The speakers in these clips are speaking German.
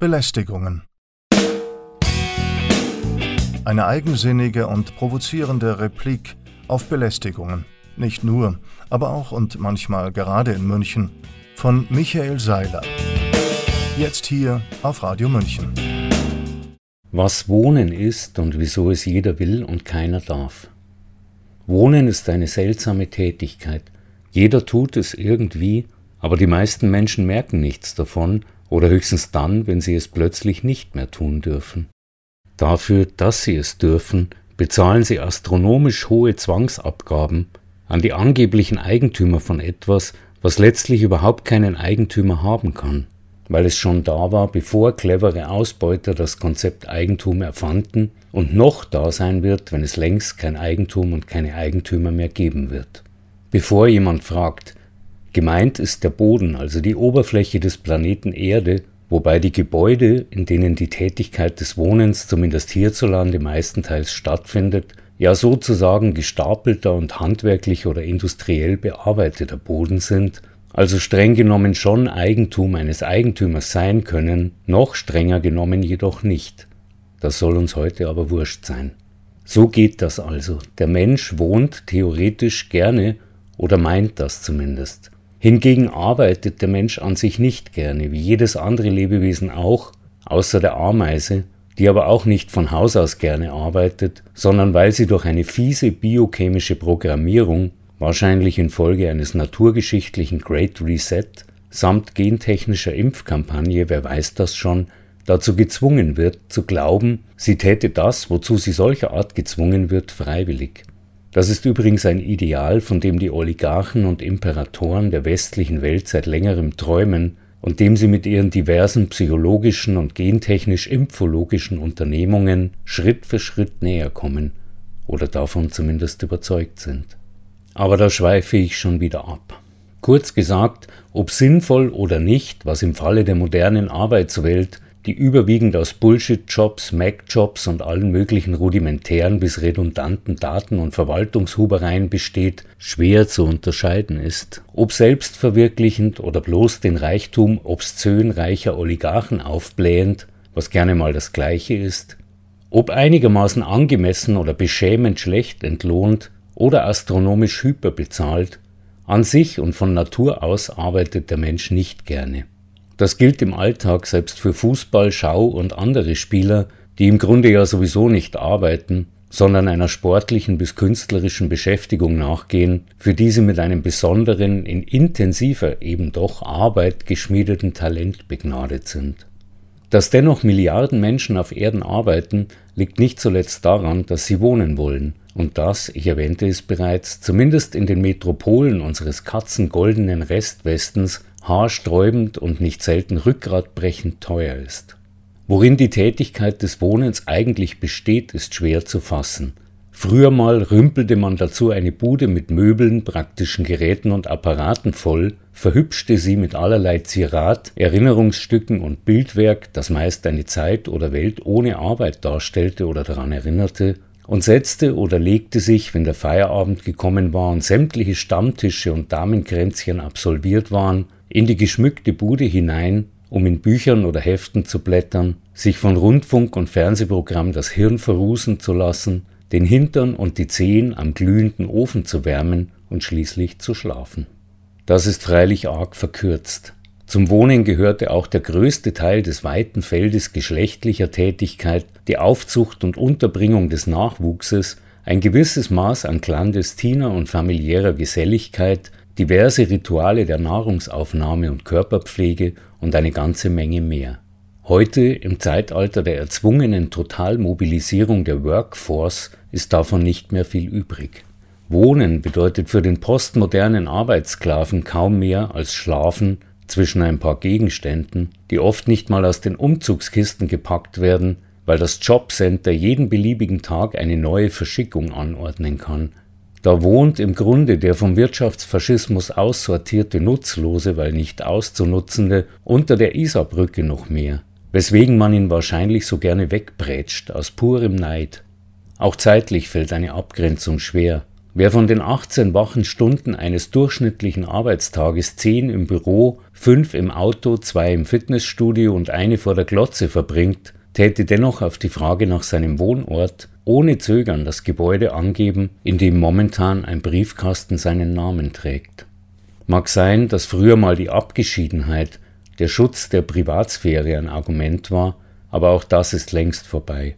Belästigungen. Eine eigensinnige und provozierende Replik auf Belästigungen. Nicht nur, aber auch und manchmal gerade in München. Von Michael Seiler. Jetzt hier auf Radio München. Was Wohnen ist und wieso es jeder will und keiner darf. Wohnen ist eine seltsame Tätigkeit. Jeder tut es irgendwie, aber die meisten Menschen merken nichts davon oder höchstens dann, wenn sie es plötzlich nicht mehr tun dürfen. Dafür, dass sie es dürfen, bezahlen sie astronomisch hohe Zwangsabgaben an die angeblichen Eigentümer von etwas, was letztlich überhaupt keinen Eigentümer haben kann, weil es schon da war, bevor clevere Ausbeuter das Konzept Eigentum erfanden und noch da sein wird, wenn es längst kein Eigentum und keine Eigentümer mehr geben wird. Bevor jemand fragt, Gemeint ist der Boden, also die Oberfläche des Planeten Erde, wobei die Gebäude, in denen die Tätigkeit des Wohnens zumindest hierzulande meistenteils stattfindet, ja sozusagen gestapelter und handwerklich oder industriell bearbeiteter Boden sind, also streng genommen schon Eigentum eines Eigentümers sein können, noch strenger genommen jedoch nicht. Das soll uns heute aber wurscht sein. So geht das also. Der Mensch wohnt theoretisch gerne oder meint das zumindest. Hingegen arbeitet der Mensch an sich nicht gerne, wie jedes andere Lebewesen auch, außer der Ameise, die aber auch nicht von Haus aus gerne arbeitet, sondern weil sie durch eine fiese biochemische Programmierung, wahrscheinlich infolge eines naturgeschichtlichen Great Reset, samt gentechnischer Impfkampagne, wer weiß das schon, dazu gezwungen wird, zu glauben, sie täte das, wozu sie solcherart gezwungen wird, freiwillig. Das ist übrigens ein Ideal, von dem die Oligarchen und Imperatoren der westlichen Welt seit längerem träumen und dem sie mit ihren diversen psychologischen und gentechnisch-impfologischen Unternehmungen Schritt für Schritt näher kommen oder davon zumindest überzeugt sind. Aber da schweife ich schon wieder ab. Kurz gesagt, ob sinnvoll oder nicht, was im Falle der modernen Arbeitswelt die überwiegend aus Bullshit-Jobs, Mac-Jobs und allen möglichen rudimentären bis redundanten Daten- und Verwaltungshubereien besteht, schwer zu unterscheiden ist, ob selbstverwirklichend oder bloß den Reichtum obszön reicher Oligarchen aufblähend, was gerne mal das gleiche ist, ob einigermaßen angemessen oder beschämend schlecht entlohnt oder astronomisch hyperbezahlt, an sich und von Natur aus arbeitet der Mensch nicht gerne. Das gilt im Alltag selbst für Fußball, Schau und andere Spieler, die im Grunde ja sowieso nicht arbeiten, sondern einer sportlichen bis künstlerischen Beschäftigung nachgehen, für die sie mit einem besonderen, in intensiver eben doch Arbeit geschmiedeten Talent begnadet sind. Dass dennoch Milliarden Menschen auf Erden arbeiten, liegt nicht zuletzt daran, dass sie wohnen wollen, und das, ich erwähnte es bereits, zumindest in den Metropolen unseres katzengoldenen Restwestens haarsträubend und nicht selten rückgratbrechend teuer ist. Worin die Tätigkeit des Wohnens eigentlich besteht, ist schwer zu fassen. Früher mal rümpelte man dazu eine Bude mit Möbeln, praktischen Geräten und Apparaten voll, verhübschte sie mit allerlei Zierat, Erinnerungsstücken und Bildwerk, das meist eine Zeit oder Welt ohne Arbeit darstellte oder daran erinnerte, und setzte oder legte sich, wenn der Feierabend gekommen war und sämtliche Stammtische und Damenkränzchen absolviert waren, in die geschmückte Bude hinein, um in Büchern oder Heften zu blättern, sich von Rundfunk und Fernsehprogramm das Hirn verrußen zu lassen, den Hintern und die Zehen am glühenden Ofen zu wärmen und schließlich zu schlafen. Das ist freilich arg verkürzt. Zum Wohnen gehörte auch der größte Teil des weiten Feldes geschlechtlicher Tätigkeit, die Aufzucht und Unterbringung des Nachwuchses, ein gewisses Maß an clandestiner und familiärer Geselligkeit, diverse Rituale der Nahrungsaufnahme und Körperpflege und eine ganze Menge mehr. Heute, im Zeitalter der erzwungenen Totalmobilisierung der Workforce, ist davon nicht mehr viel übrig. Wohnen bedeutet für den postmodernen Arbeitssklaven kaum mehr als Schlafen zwischen ein paar Gegenständen, die oft nicht mal aus den Umzugskisten gepackt werden, weil das Jobcenter jeden beliebigen Tag eine neue Verschickung anordnen kann, da wohnt im Grunde der vom Wirtschaftsfaschismus aussortierte Nutzlose, weil nicht auszunutzende, unter der Isarbrücke noch mehr, weswegen man ihn wahrscheinlich so gerne wegbrätscht, aus purem Neid. Auch zeitlich fällt eine Abgrenzung schwer. Wer von den 18 wachen Stunden eines durchschnittlichen Arbeitstages 10 im Büro, 5 im Auto, 2 im Fitnessstudio und eine vor der Glotze verbringt, täte dennoch auf die Frage nach seinem Wohnort ohne Zögern das Gebäude angeben, in dem momentan ein Briefkasten seinen Namen trägt. Mag sein, dass früher mal die Abgeschiedenheit, der Schutz der Privatsphäre ein Argument war, aber auch das ist längst vorbei.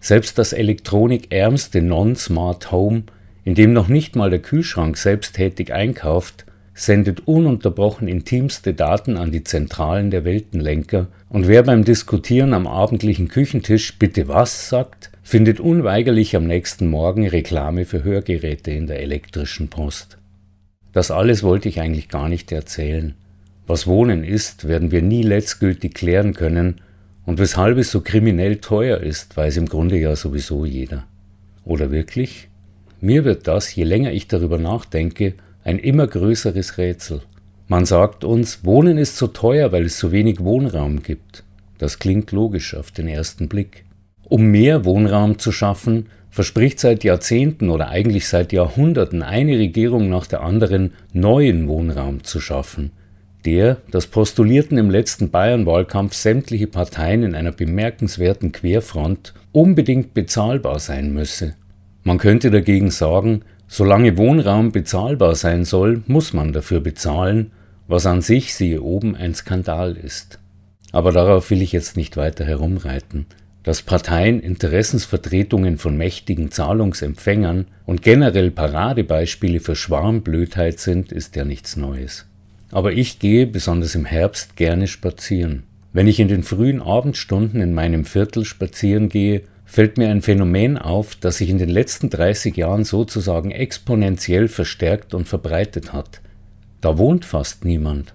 Selbst das elektronikärmste Non-Smart Home in dem noch nicht mal der Kühlschrank selbsttätig einkauft, sendet ununterbrochen intimste Daten an die Zentralen der Weltenlenker, und wer beim Diskutieren am abendlichen Küchentisch bitte was sagt, findet unweigerlich am nächsten Morgen Reklame für Hörgeräte in der elektrischen Post. Das alles wollte ich eigentlich gar nicht erzählen. Was Wohnen ist, werden wir nie letztgültig klären können, und weshalb es so kriminell teuer ist, weiß im Grunde ja sowieso jeder. Oder wirklich? Mir wird das, je länger ich darüber nachdenke, ein immer größeres Rätsel. Man sagt uns, Wohnen ist so teuer, weil es so wenig Wohnraum gibt. Das klingt logisch auf den ersten Blick. Um mehr Wohnraum zu schaffen, verspricht seit Jahrzehnten oder eigentlich seit Jahrhunderten eine Regierung nach der anderen neuen Wohnraum zu schaffen, der, das postulierten im letzten Bayern-Wahlkampf sämtliche Parteien in einer bemerkenswerten Querfront, unbedingt bezahlbar sein müsse. Man könnte dagegen sagen, solange Wohnraum bezahlbar sein soll, muss man dafür bezahlen, was an sich siehe oben ein Skandal ist. Aber darauf will ich jetzt nicht weiter herumreiten. Dass Parteien Interessensvertretungen von mächtigen Zahlungsempfängern und generell Paradebeispiele für Schwarmblödheit sind, ist ja nichts Neues. Aber ich gehe, besonders im Herbst, gerne spazieren. Wenn ich in den frühen Abendstunden in meinem Viertel spazieren gehe, fällt mir ein Phänomen auf, das sich in den letzten 30 Jahren sozusagen exponentiell verstärkt und verbreitet hat. Da wohnt fast niemand.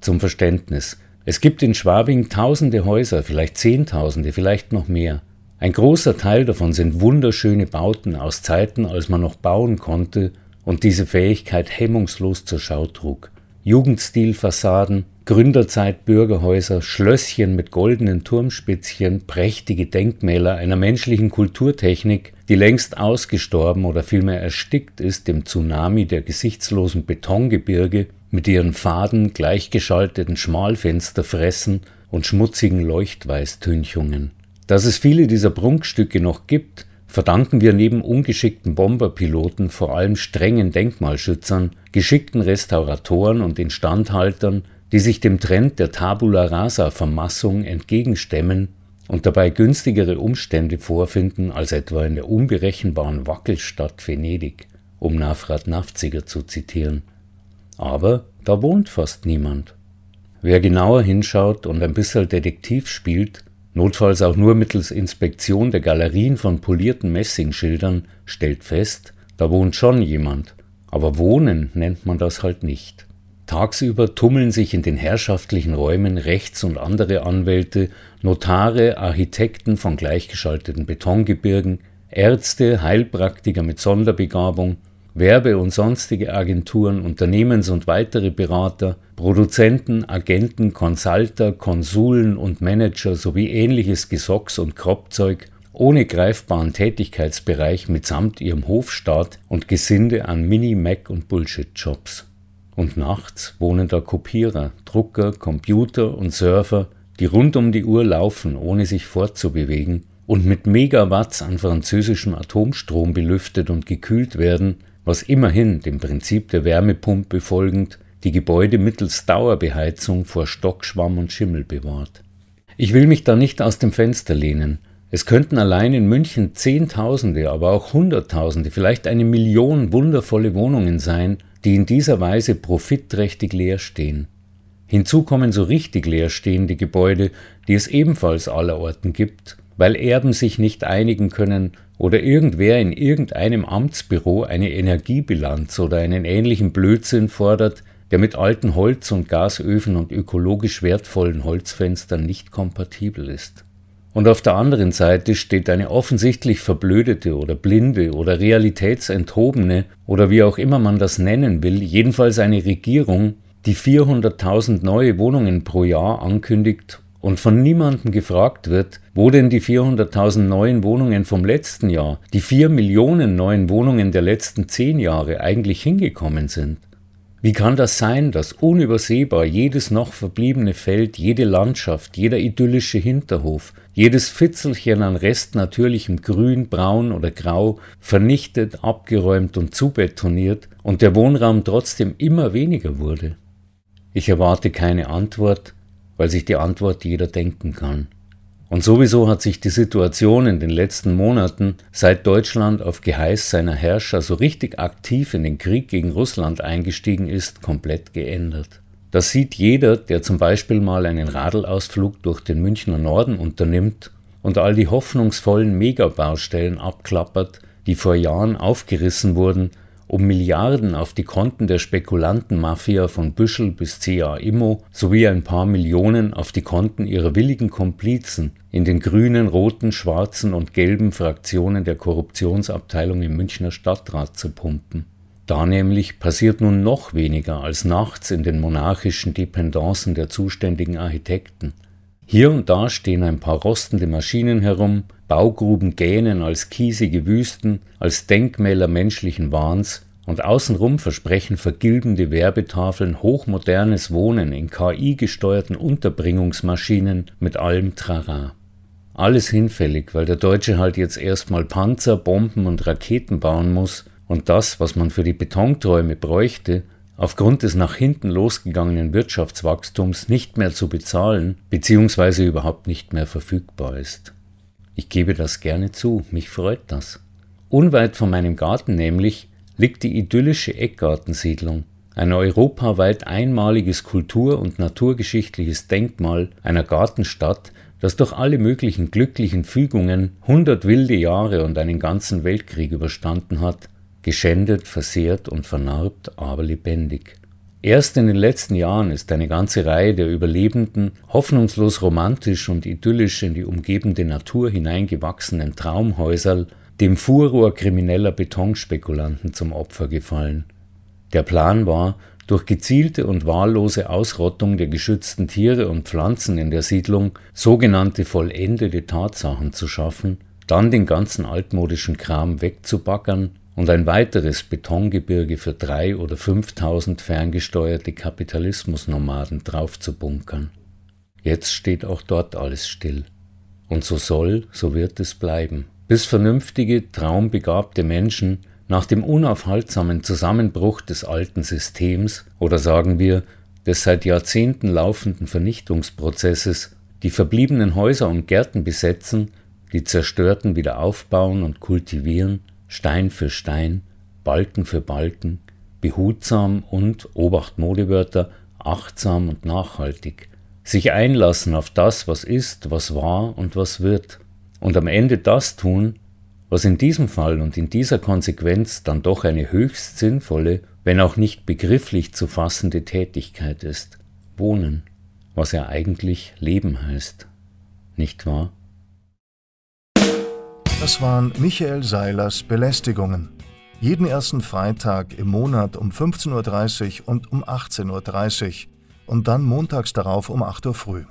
Zum Verständnis. Es gibt in Schwabing tausende Häuser, vielleicht Zehntausende, vielleicht noch mehr. Ein großer Teil davon sind wunderschöne Bauten aus Zeiten, als man noch bauen konnte und diese Fähigkeit hemmungslos zur Schau trug. Jugendstilfassaden, Gründerzeit Bürgerhäuser, Schlösschen mit goldenen Turmspitzchen, prächtige Denkmäler einer menschlichen Kulturtechnik, die längst ausgestorben oder vielmehr erstickt ist im Tsunami der gesichtslosen Betongebirge mit ihren faden, gleichgeschalteten Schmalfensterfressen und schmutzigen Leuchtweißtünchungen. Dass es viele dieser Prunkstücke noch gibt, verdanken wir neben ungeschickten Bomberpiloten vor allem strengen Denkmalschützern, geschickten Restauratoren und Instandhaltern, die sich dem Trend der Tabula rasa Vermassung entgegenstemmen und dabei günstigere Umstände vorfinden als etwa in der unberechenbaren Wackelstadt Venedig, um Nafrat Nafziger zu zitieren. Aber da wohnt fast niemand. Wer genauer hinschaut und ein bisschen Detektiv spielt, notfalls auch nur mittels Inspektion der Galerien von polierten Messingschildern, stellt fest, da wohnt schon jemand, aber Wohnen nennt man das halt nicht. Tagsüber tummeln sich in den herrschaftlichen Räumen Rechts- und andere Anwälte, Notare, Architekten von gleichgeschalteten Betongebirgen, Ärzte, Heilpraktiker mit Sonderbegabung, Werbe- und sonstige Agenturen, Unternehmens- und weitere Berater, Produzenten, Agenten, Consulter, Konsuln und Manager sowie ähnliches Gesocks und Kropfzeug ohne greifbaren Tätigkeitsbereich mitsamt ihrem Hofstaat und Gesinde an Mini-Mac- und Bullshit-Jobs. Und nachts wohnen da Kopierer, Drucker, Computer und Surfer, die rund um die Uhr laufen, ohne sich fortzubewegen und mit Megawatts an französischem Atomstrom belüftet und gekühlt werden, was immerhin dem Prinzip der Wärmepumpe folgend die Gebäude mittels Dauerbeheizung vor Stockschwamm und Schimmel bewahrt. Ich will mich da nicht aus dem Fenster lehnen. Es könnten allein in München Zehntausende, aber auch Hunderttausende, vielleicht eine Million wundervolle Wohnungen sein, die in dieser Weise profitträchtig leer stehen. Hinzu kommen so richtig leerstehende Gebäude, die es ebenfalls allerorten gibt, weil Erben sich nicht einigen können oder irgendwer in irgendeinem Amtsbüro eine Energiebilanz oder einen ähnlichen Blödsinn fordert, der mit alten Holz- und Gasöfen und ökologisch wertvollen Holzfenstern nicht kompatibel ist. Und auf der anderen Seite steht eine offensichtlich verblödete oder blinde oder realitätsenthobene oder wie auch immer man das nennen will, jedenfalls eine Regierung, die 400.000 neue Wohnungen pro Jahr ankündigt und von niemandem gefragt wird, wo denn die 400.000 neuen Wohnungen vom letzten Jahr, die 4 Millionen neuen Wohnungen der letzten 10 Jahre eigentlich hingekommen sind. Wie kann das sein, dass unübersehbar jedes noch verbliebene Feld, jede Landschaft, jeder idyllische Hinterhof, jedes Fitzelchen an Rest natürlichem Grün, Braun oder Grau vernichtet, abgeräumt und zubetoniert und der Wohnraum trotzdem immer weniger wurde? Ich erwarte keine Antwort, weil sich die Antwort jeder denken kann. Und sowieso hat sich die Situation in den letzten Monaten, seit Deutschland auf Geheiß seiner Herrscher so richtig aktiv in den Krieg gegen Russland eingestiegen ist, komplett geändert. Das sieht jeder, der zum Beispiel mal einen Radelausflug durch den Münchner Norden unternimmt und all die hoffnungsvollen Megabaustellen abklappert, die vor Jahren aufgerissen wurden um Milliarden auf die Konten der Spekulantenmafia von Büschel bis CA Immo sowie ein paar Millionen auf die Konten ihrer willigen Komplizen in den grünen, roten, schwarzen und gelben Fraktionen der Korruptionsabteilung im Münchner Stadtrat zu pumpen. Da nämlich passiert nun noch weniger als nachts in den monarchischen Dependancen der zuständigen Architekten. Hier und da stehen ein paar rostende Maschinen herum, Baugruben gähnen als kiesige Wüsten, als Denkmäler menschlichen Wahns, und außenrum versprechen vergilbende Werbetafeln hochmodernes Wohnen in KI-gesteuerten Unterbringungsmaschinen mit allem Trara. Alles hinfällig, weil der Deutsche halt jetzt erstmal Panzer, Bomben und Raketen bauen muss und das, was man für die Betonträume bräuchte, aufgrund des nach hinten losgegangenen Wirtschaftswachstums nicht mehr zu bezahlen bzw. überhaupt nicht mehr verfügbar ist. Ich gebe das gerne zu, mich freut das. Unweit von meinem Garten nämlich liegt die idyllische Eckgartensiedlung, ein europaweit einmaliges kultur- und naturgeschichtliches Denkmal einer Gartenstadt, das durch alle möglichen glücklichen Fügungen hundert wilde Jahre und einen ganzen Weltkrieg überstanden hat, geschändet, versehrt und vernarbt, aber lebendig. Erst in den letzten Jahren ist eine ganze Reihe der Überlebenden hoffnungslos romantisch und idyllisch in die umgebende Natur hineingewachsenen Traumhäuserl dem Furor krimineller Betonspekulanten zum Opfer gefallen. Der Plan war, durch gezielte und wahllose Ausrottung der geschützten Tiere und Pflanzen in der Siedlung sogenannte vollendete Tatsachen zu schaffen, dann den ganzen altmodischen Kram wegzubaggern und ein weiteres Betongebirge für drei oder fünftausend ferngesteuerte Kapitalismusnomaden draufzubunkern. Jetzt steht auch dort alles still. Und so soll, so wird es bleiben, bis vernünftige, traumbegabte Menschen nach dem unaufhaltsamen Zusammenbruch des alten Systems oder sagen wir des seit Jahrzehnten laufenden Vernichtungsprozesses die verbliebenen Häuser und Gärten besetzen, die zerstörten wieder aufbauen und kultivieren Stein für Stein, Balken für Balken, behutsam und, Obacht Modewörter, achtsam und nachhaltig, sich einlassen auf das, was ist, was war und was wird, und am Ende das tun, was in diesem Fall und in dieser Konsequenz dann doch eine höchst sinnvolle, wenn auch nicht begrifflich zu fassende Tätigkeit ist, wohnen, was ja eigentlich Leben heißt, nicht wahr? Das waren Michael Seilers Belästigungen. Jeden ersten Freitag im Monat um 15.30 Uhr und um 18.30 Uhr und dann montags darauf um 8 Uhr früh.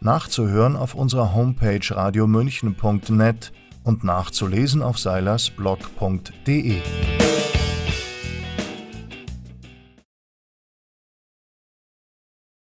Nachzuhören auf unserer Homepage radiomünchen.net und nachzulesen auf seilersblog.de.